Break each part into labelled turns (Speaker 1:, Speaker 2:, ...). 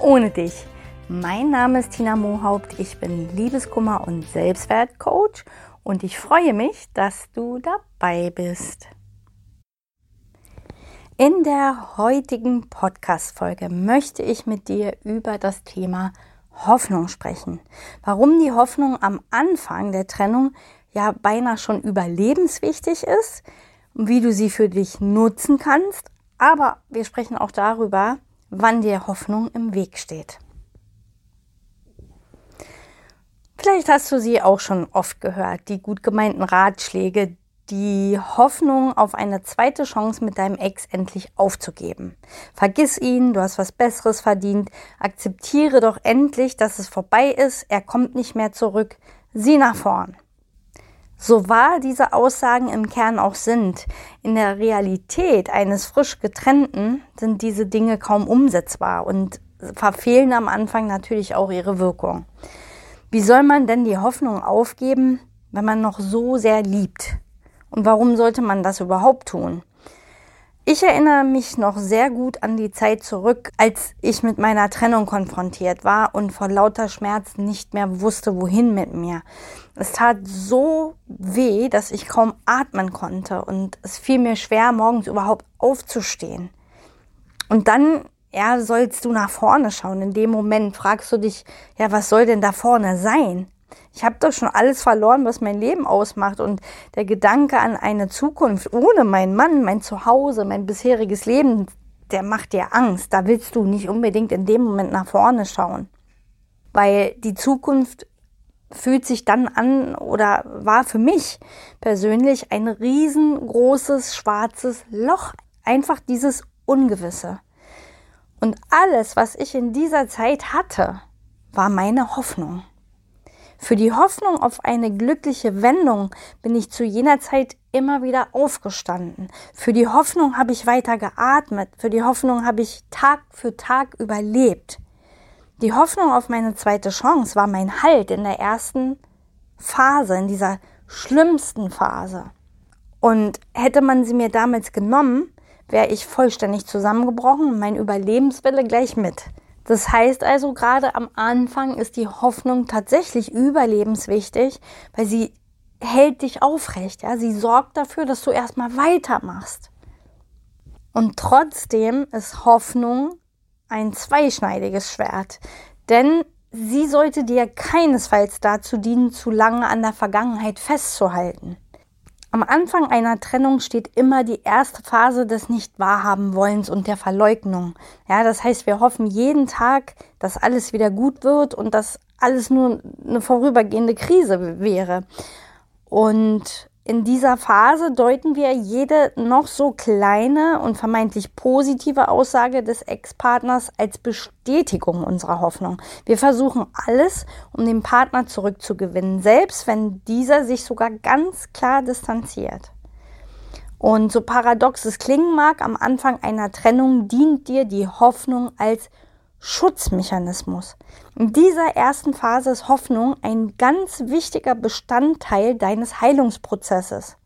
Speaker 1: ohne dich. Mein Name ist Tina Mohaupt, ich bin Liebeskummer- und Selbstwertcoach und ich freue mich, dass du dabei bist. In der heutigen Podcast-Folge möchte ich mit dir über das Thema Hoffnung sprechen. Warum die Hoffnung am Anfang der Trennung ja beinahe schon überlebenswichtig ist, wie du sie für dich nutzen kannst. Aber wir sprechen auch darüber, wann dir Hoffnung im Weg steht. Vielleicht hast du sie auch schon oft gehört, die gut gemeinten Ratschläge, die Hoffnung auf eine zweite Chance mit deinem Ex endlich aufzugeben. Vergiss ihn, du hast was Besseres verdient, akzeptiere doch endlich, dass es vorbei ist, er kommt nicht mehr zurück, sieh nach vorn. So wahr diese Aussagen im Kern auch sind, in der Realität eines frisch getrennten sind diese Dinge kaum umsetzbar und verfehlen am Anfang natürlich auch ihre Wirkung. Wie soll man denn die Hoffnung aufgeben, wenn man noch so sehr liebt? Und warum sollte man das überhaupt tun? Ich erinnere mich noch sehr gut an die Zeit zurück, als ich mit meiner Trennung konfrontiert war und vor lauter Schmerz nicht mehr wusste, wohin mit mir. Es tat so weh, dass ich kaum atmen konnte und es fiel mir schwer, morgens überhaupt aufzustehen. Und dann, ja, sollst du nach vorne schauen. In dem Moment fragst du dich, ja, was soll denn da vorne sein? Ich habe doch schon alles verloren, was mein Leben ausmacht. Und der Gedanke an eine Zukunft ohne meinen Mann, mein Zuhause, mein bisheriges Leben, der macht dir Angst. Da willst du nicht unbedingt in dem Moment nach vorne schauen. Weil die Zukunft fühlt sich dann an oder war für mich persönlich ein riesengroßes schwarzes Loch. Einfach dieses Ungewisse. Und alles, was ich in dieser Zeit hatte, war meine Hoffnung. Für die Hoffnung auf eine glückliche Wendung bin ich zu jener Zeit immer wieder aufgestanden. Für die Hoffnung habe ich weiter geatmet. Für die Hoffnung habe ich Tag für Tag überlebt. Die Hoffnung auf meine zweite Chance war mein Halt in der ersten Phase, in dieser schlimmsten Phase. Und hätte man sie mir damals genommen, wäre ich vollständig zusammengebrochen und mein Überlebenswille gleich mit. Das heißt also, gerade am Anfang ist die Hoffnung tatsächlich überlebenswichtig, weil sie hält dich aufrecht. Ja? Sie sorgt dafür, dass du erstmal weitermachst. Und trotzdem ist Hoffnung ein zweischneidiges Schwert. Denn sie sollte dir keinesfalls dazu dienen, zu lange an der Vergangenheit festzuhalten. Am Anfang einer Trennung steht immer die erste Phase des Nicht-Wahrhaben-Wollens und der Verleugnung. Ja, das heißt, wir hoffen jeden Tag, dass alles wieder gut wird und dass alles nur eine vorübergehende Krise wäre. Und in dieser Phase deuten wir jede noch so kleine und vermeintlich positive Aussage des Ex-Partners als Bestätigung unserer Hoffnung. Wir versuchen alles, um den Partner zurückzugewinnen, selbst wenn dieser sich sogar ganz klar distanziert. Und so paradox es klingen mag, am Anfang einer Trennung dient dir die Hoffnung als Schutzmechanismus. In dieser ersten Phase ist Hoffnung ein ganz wichtiger Bestandteil deines Heilungsprozesses.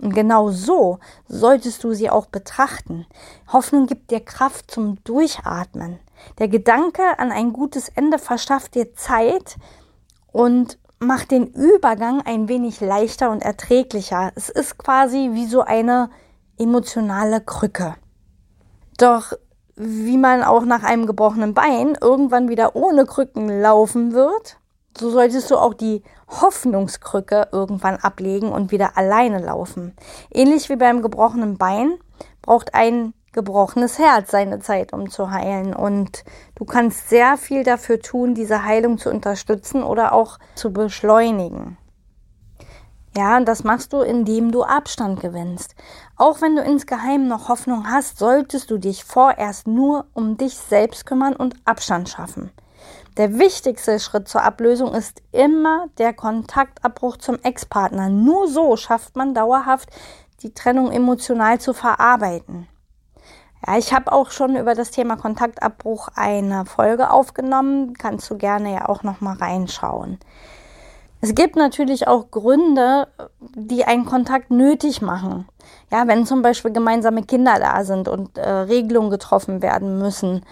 Speaker 1: Und genau so solltest du sie auch betrachten. Hoffnung gibt dir Kraft zum Durchatmen. Der Gedanke an ein gutes Ende verschafft dir Zeit und macht den Übergang ein wenig leichter und erträglicher. Es ist quasi wie so eine emotionale Krücke. Doch wie man auch nach einem gebrochenen Bein irgendwann wieder ohne Krücken laufen wird, so solltest du auch die Hoffnungskrücke irgendwann ablegen und wieder alleine laufen. Ähnlich wie beim gebrochenen Bein braucht ein gebrochenes Herz seine Zeit, um zu heilen. Und du kannst sehr viel dafür tun, diese Heilung zu unterstützen oder auch zu beschleunigen. Ja, und das machst du, indem du Abstand gewinnst. Auch wenn du insgeheim noch Hoffnung hast, solltest du dich vorerst nur um dich selbst kümmern und Abstand schaffen. Der wichtigste Schritt zur Ablösung ist immer der Kontaktabbruch zum Ex-Partner. Nur so schafft man dauerhaft die Trennung emotional zu verarbeiten. Ja, ich habe auch schon über das Thema Kontaktabbruch eine Folge aufgenommen. Kannst du gerne ja auch noch mal reinschauen. Es gibt natürlich auch Gründe, die einen Kontakt nötig machen. Ja, wenn zum Beispiel gemeinsame Kinder da sind und äh, Regelungen getroffen werden müssen.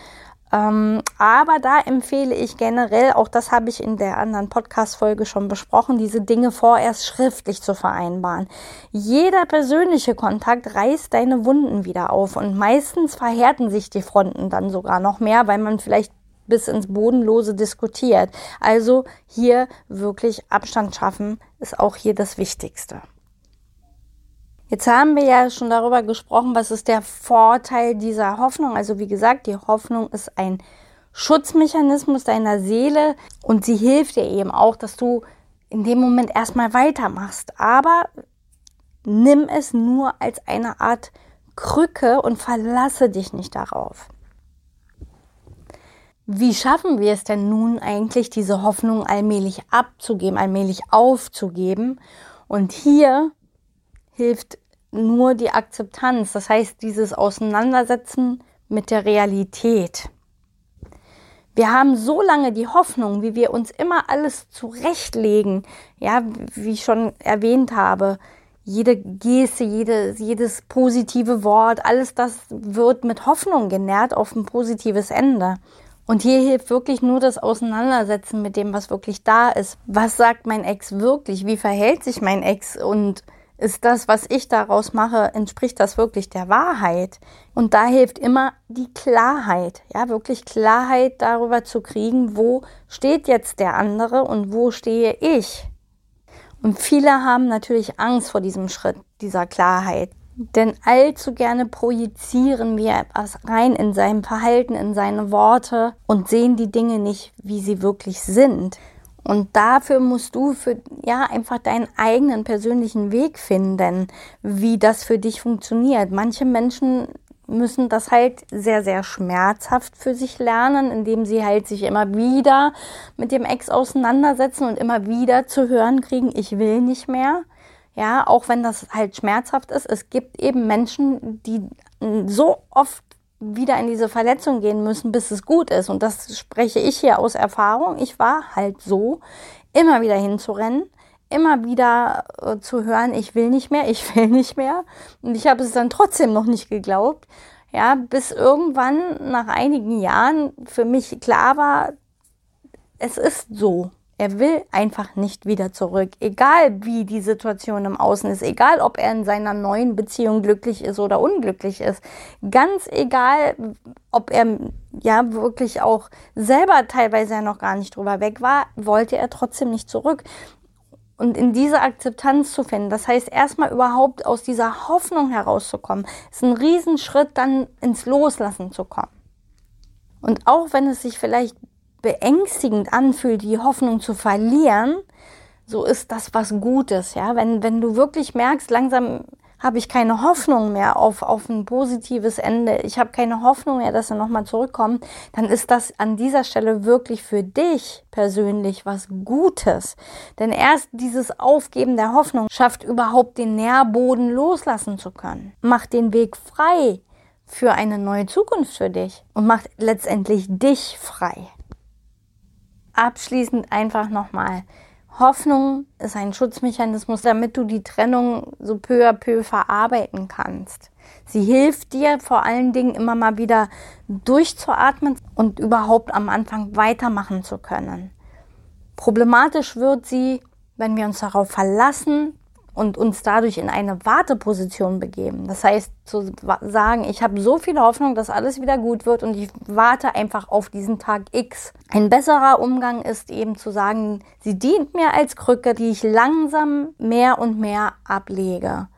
Speaker 1: Ähm, aber da empfehle ich generell, auch das habe ich in der anderen Podcast-Folge schon besprochen, diese Dinge vorerst schriftlich zu vereinbaren. Jeder persönliche Kontakt reißt deine Wunden wieder auf und meistens verhärten sich die Fronten dann sogar noch mehr, weil man vielleicht bis ins Bodenlose diskutiert. Also hier wirklich Abstand schaffen ist auch hier das Wichtigste. Jetzt haben wir ja schon darüber gesprochen, was ist der Vorteil dieser Hoffnung. Also wie gesagt, die Hoffnung ist ein Schutzmechanismus deiner Seele und sie hilft dir eben auch, dass du in dem Moment erstmal weitermachst. Aber nimm es nur als eine Art Krücke und verlasse dich nicht darauf. Wie schaffen wir es denn nun eigentlich, diese Hoffnung allmählich abzugeben, allmählich aufzugeben? Und hier hilft nur die Akzeptanz, das heißt dieses Auseinandersetzen mit der Realität. Wir haben so lange die Hoffnung, wie wir uns immer alles zurechtlegen, ja, wie ich schon erwähnt habe, jede Geste, jede, jedes positive Wort, alles das wird mit Hoffnung genährt auf ein positives Ende. Und hier hilft wirklich nur das Auseinandersetzen mit dem, was wirklich da ist. Was sagt mein Ex wirklich? Wie verhält sich mein Ex? Und ist das, was ich daraus mache, entspricht das wirklich der Wahrheit? Und da hilft immer die Klarheit. Ja, wirklich Klarheit darüber zu kriegen, wo steht jetzt der andere und wo stehe ich? Und viele haben natürlich Angst vor diesem Schritt, dieser Klarheit. Denn allzu gerne projizieren wir etwas rein in sein Verhalten, in seine Worte und sehen die Dinge nicht, wie sie wirklich sind. Und dafür musst du für, ja, einfach deinen eigenen persönlichen Weg finden, wie das für dich funktioniert. Manche Menschen müssen das halt sehr, sehr schmerzhaft für sich lernen, indem sie halt sich immer wieder mit dem Ex auseinandersetzen und immer wieder zu hören kriegen, ich will nicht mehr. Ja, auch wenn das halt schmerzhaft ist. Es gibt eben Menschen, die so oft wieder in diese Verletzung gehen müssen, bis es gut ist. Und das spreche ich hier aus Erfahrung. Ich war halt so, immer wieder hinzurennen, immer wieder äh, zu hören, ich will nicht mehr, ich will nicht mehr. Und ich habe es dann trotzdem noch nicht geglaubt. Ja, bis irgendwann nach einigen Jahren für mich klar war, es ist so. Er will einfach nicht wieder zurück. Egal wie die Situation im Außen ist, egal ob er in seiner neuen Beziehung glücklich ist oder unglücklich ist, ganz egal, ob er ja wirklich auch selber teilweise ja noch gar nicht drüber weg war, wollte er trotzdem nicht zurück. Und in diese Akzeptanz zu finden, das heißt erstmal überhaupt aus dieser Hoffnung herauszukommen, ist ein Riesenschritt, dann ins Loslassen zu kommen. Und auch wenn es sich vielleicht beängstigend anfühlt, die Hoffnung zu verlieren, so ist das was Gutes, ja. Wenn, wenn du wirklich merkst, langsam habe ich keine Hoffnung mehr auf, auf ein positives Ende, ich habe keine Hoffnung mehr, dass er nochmal zurückkommt, dann ist das an dieser Stelle wirklich für dich persönlich was Gutes. Denn erst dieses Aufgeben der Hoffnung schafft überhaupt den Nährboden loslassen zu können, macht den Weg frei für eine neue Zukunft für dich und macht letztendlich dich frei abschließend einfach nochmal. Hoffnung ist ein Schutzmechanismus, damit du die Trennung so peu à peu verarbeiten kannst. Sie hilft dir vor allen Dingen immer mal wieder durchzuatmen und überhaupt am Anfang weitermachen zu können. Problematisch wird sie, wenn wir uns darauf verlassen, und uns dadurch in eine Warteposition begeben. Das heißt, zu sagen, ich habe so viel Hoffnung, dass alles wieder gut wird und ich warte einfach auf diesen Tag X. Ein besserer Umgang ist eben zu sagen, sie dient mir als Krücke, die ich langsam mehr und mehr ablege.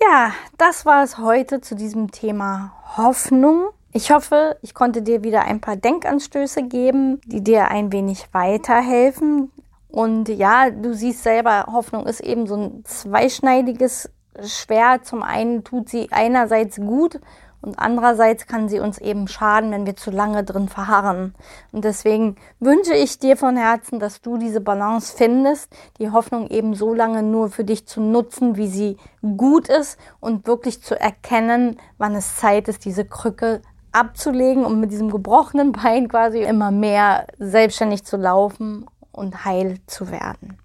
Speaker 1: Ja, das war es heute zu diesem Thema Hoffnung. Ich hoffe, ich konnte dir wieder ein paar Denkanstöße geben, die dir ein wenig weiterhelfen, Und ja, du siehst selber, Hoffnung ist eben so ein zweischneidiges Schwert. Zum einen tut sie einerseits gut und andererseits kann sie uns eben schaden, wenn wir zu lange drin verharren. Und deswegen wünsche ich dir von Herzen, dass du diese Balance findest, die Hoffnung eben so lange nur für dich zu nutzen, wie sie gut ist und wirklich zu erkennen, wann es Zeit ist, diese Krücke abzulegen und mit diesem gebrochenen Bein quasi immer mehr selbstständig zu laufen und heil zu werden.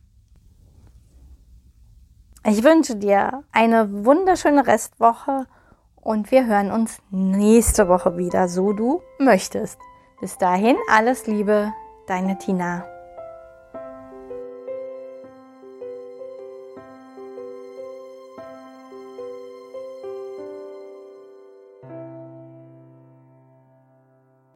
Speaker 1: Ich wünsche dir eine wunderschöne Restwoche und wir hören uns nächste Woche wieder, so du möchtest. Bis dahin alles Liebe, deine Tina.